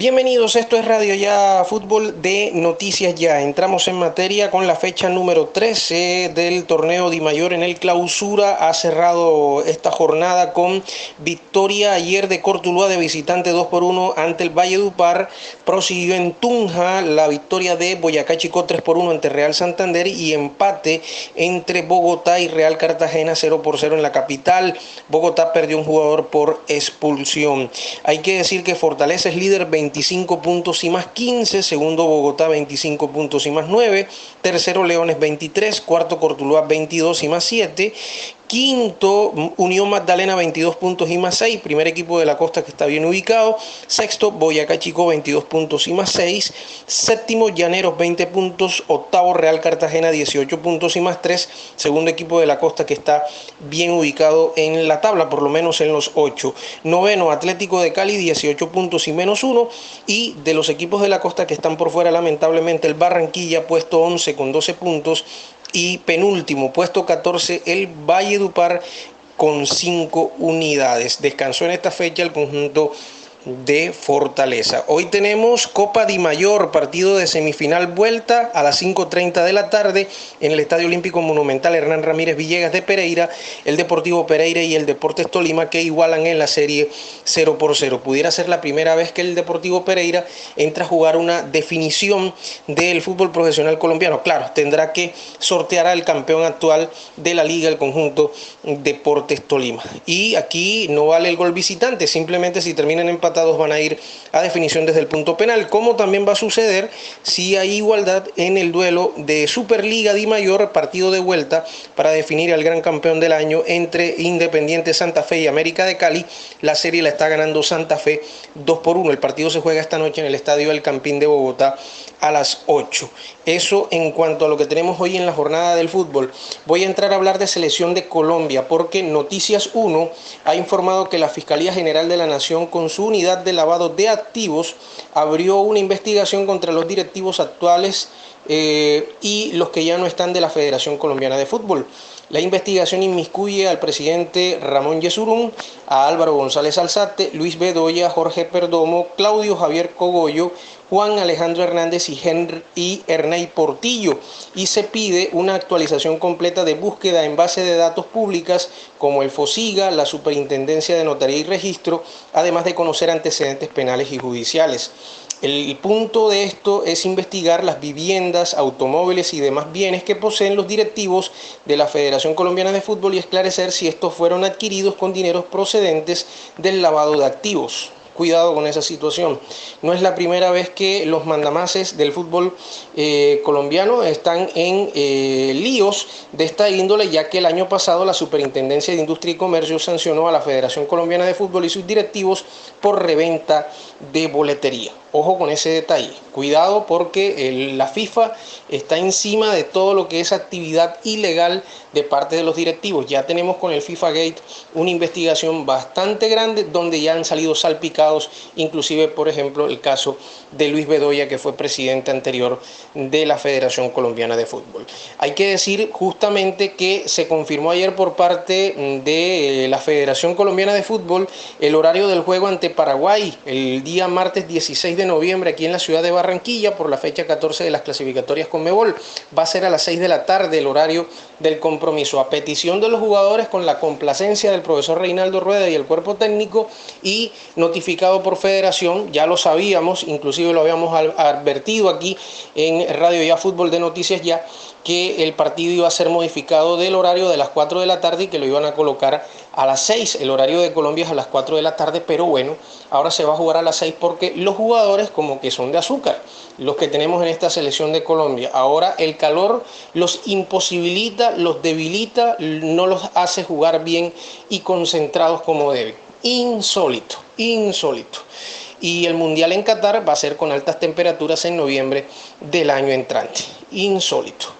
Bienvenidos, esto es Radio Ya Fútbol de Noticias Ya. Entramos en materia con la fecha número 13 del torneo Di Mayor en el clausura. Ha cerrado esta jornada con victoria ayer de Cortuluá de visitante 2 por 1 ante el Valle Dupar. Prosiguió en Tunja la victoria de Boyacá Chico 3 por 1 ante Real Santander y empate entre Bogotá y Real Cartagena 0 por 0 en la capital. Bogotá perdió un jugador por expulsión. Hay que decir que Fortaleza es líder 20 25 puntos y más 15, segundo Bogotá 25 puntos y más 9, tercero Leones 23, cuarto Cortuluá 22 y más 7, Quinto, Unión Magdalena 22 puntos y más 6, primer equipo de la costa que está bien ubicado. Sexto, Boyacá Chico 22 puntos y más 6. Séptimo, Llaneros 20 puntos. Octavo, Real Cartagena 18 puntos y más 3. Segundo equipo de la costa que está bien ubicado en la tabla, por lo menos en los 8. Noveno, Atlético de Cali 18 puntos y menos 1. Y de los equipos de la costa que están por fuera, lamentablemente, el Barranquilla puesto 11 con 12 puntos y penúltimo, puesto 14, el Valle Dupar con 5 unidades. Descansó en esta fecha el conjunto de Fortaleza. Hoy tenemos Copa Di Mayor, partido de semifinal vuelta a las 5.30 de la tarde en el Estadio Olímpico Monumental Hernán Ramírez Villegas de Pereira, el Deportivo Pereira y el Deportes Tolima que igualan en la serie 0 por 0. Pudiera ser la primera vez que el Deportivo Pereira entra a jugar una definición del fútbol profesional colombiano. Claro, tendrá que sortear al campeón actual de la liga, el conjunto Deportes Tolima. Y aquí no vale el gol visitante, simplemente si terminan van a ir a definición desde el punto penal, como también va a suceder si hay igualdad en el duelo de Superliga Di Mayor, partido de vuelta para definir al gran campeón del año entre Independiente Santa Fe y América de Cali. La serie la está ganando Santa Fe 2 por 1. El partido se juega esta noche en el Estadio El Campín de Bogotá a las 8. Eso en cuanto a lo que tenemos hoy en la jornada del fútbol. Voy a entrar a hablar de selección de Colombia porque Noticias 1 ha informado que la Fiscalía General de la Nación con su unidad de lavado de activos abrió una investigación contra los directivos actuales eh, y los que ya no están de la Federación Colombiana de Fútbol. La investigación inmiscuye al presidente Ramón Yesurún, a Álvaro González Alzate, Luis Bedoya, Jorge Perdomo, Claudio Javier Cogollo, Juan Alejandro Hernández y, Henry, y Portillo y se pide una actualización completa de búsqueda en base de datos públicas como el FOSIGA, la Superintendencia de Notaría y Registro, además de conocer antecedentes penales y judiciales. El punto de esto es investigar las viviendas, automóviles y demás bienes que poseen los directivos de la Federación Colombiana de Fútbol y esclarecer si estos fueron adquiridos con dineros procedentes del lavado de activos cuidado con esa situación. No es la primera vez que los mandamases del fútbol eh, colombiano están en eh, líos de esta índole, ya que el año pasado la Superintendencia de Industria y Comercio sancionó a la Federación Colombiana de Fútbol y sus directivos por reventa de boletería. Ojo con ese detalle. Cuidado porque la FIFA está encima de todo lo que es actividad ilegal de parte de los directivos. Ya tenemos con el FIFA Gate una investigación bastante grande donde ya han salido salpicados, inclusive por ejemplo el caso de Luis Bedoya que fue presidente anterior de la Federación Colombiana de Fútbol. Hay que decir justamente que se confirmó ayer por parte de la Federación Colombiana de Fútbol el horario del juego ante Paraguay el día martes 16 de noviembre aquí en la ciudad de Barranquilla por la fecha 14 de las clasificatorias con Mebol. Va a ser a las 6 de la tarde el horario del compromiso, a petición de los jugadores con la complacencia del profesor Reinaldo Rueda y el cuerpo técnico y notificado por federación, ya lo sabíamos, inclusive lo habíamos advertido aquí en Radio Ya Fútbol de Noticias Ya, que el partido iba a ser modificado del horario de las 4 de la tarde y que lo iban a colocar a las 6. El horario de Colombia es a las 4 de la tarde, pero bueno, ahora se va a jugar a las 6 porque los jugadores como que son de azúcar, los que tenemos en esta selección de Colombia. Ahora el calor los imposibilita, los debilita, no los hace jugar bien y concentrados como deben. Insólito, insólito y el Mundial en Qatar va a ser con altas temperaturas en noviembre del año entrante. Insólito.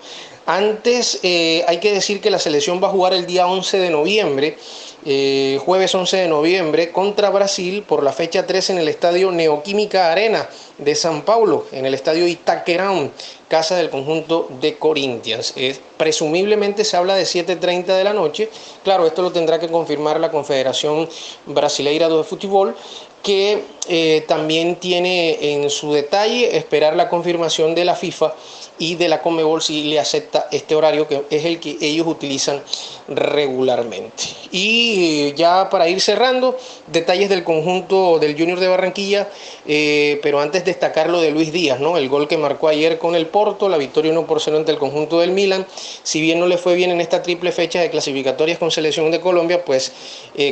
Antes eh, hay que decir que la selección va a jugar el día 11 de noviembre, eh, jueves 11 de noviembre, contra Brasil por la fecha 3 en el estadio Neoquímica Arena de San Paulo, en el estadio Itaquerán, casa del conjunto de Corinthians. presumiblemente se habla de 7.30 de la noche. Claro, esto lo tendrá que confirmar la Confederación Brasileira de Fútbol que eh, también tiene en su detalle esperar la confirmación de la FIFA y de la Comebol si le acepta este horario que es el que ellos utilizan regularmente. Y eh, ya para ir cerrando, detalles del conjunto del Junior de Barranquilla, eh, pero antes destacar lo de Luis Díaz, ¿no? El gol que marcó ayer con el Porto, la victoria 1 por 0 ante el conjunto del Milan. Si bien no le fue bien en esta triple fecha de clasificatorias con selección de Colombia, pues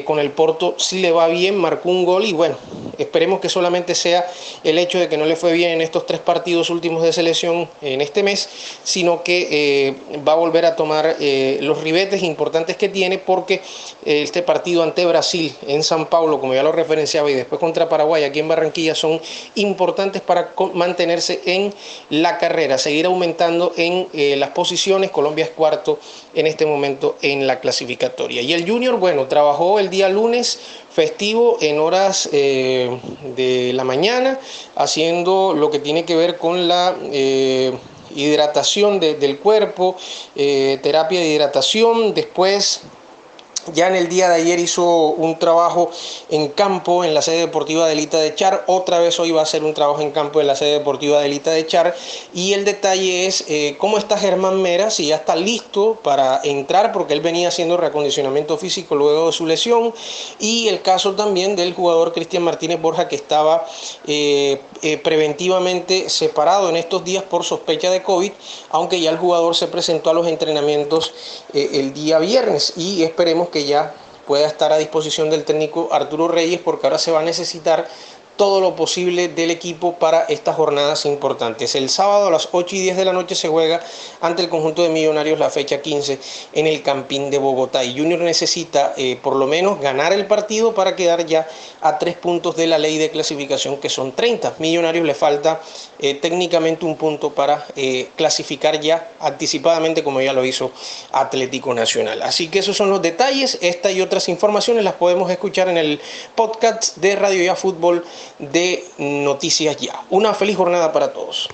con el Porto sí le va bien, marcó un gol y bueno, esperemos que solamente sea el hecho de que no le fue bien en estos tres partidos últimos de selección en este mes, sino que eh, va a volver a tomar eh, los ribetes importantes que tiene porque eh, este partido ante Brasil en San Paulo, como ya lo referenciaba, y después contra Paraguay aquí en Barranquilla son importantes para mantenerse en la carrera, seguir aumentando en las posiciones. Colombia es cuarto en este momento en la clasificatoria. Y el Junior, bueno, trabajó el día lunes festivo en horas de la mañana, haciendo lo que tiene que ver con la hidratación del cuerpo, eh, terapia de hidratación, después ya en el día de ayer hizo un trabajo en campo en la sede deportiva de Elita de Char. Otra vez hoy va a hacer un trabajo en campo en la sede deportiva de Elita de Char. Y el detalle es eh, cómo está Germán Mera, si ya está listo para entrar, porque él venía haciendo reacondicionamiento físico luego de su lesión. Y el caso también del jugador Cristian Martínez Borja, que estaba eh, eh, preventivamente separado en estos días por sospecha de COVID, aunque ya el jugador se presentó a los entrenamientos el día viernes. Y esperemos que ya pueda estar a disposición del técnico Arturo Reyes porque ahora se va a necesitar todo lo posible del equipo para estas jornadas importantes. El sábado a las 8 y 10 de la noche se juega ante el conjunto de Millonarios la fecha 15 en el Campín de Bogotá. Y Junior necesita eh, por lo menos ganar el partido para quedar ya a tres puntos de la ley de clasificación que son 30. Millonarios le falta eh, técnicamente un punto para eh, clasificar ya anticipadamente como ya lo hizo Atlético Nacional. Así que esos son los detalles. Esta y otras informaciones las podemos escuchar en el podcast de Radio Ya Fútbol de Noticias Ya. Una feliz jornada para todos.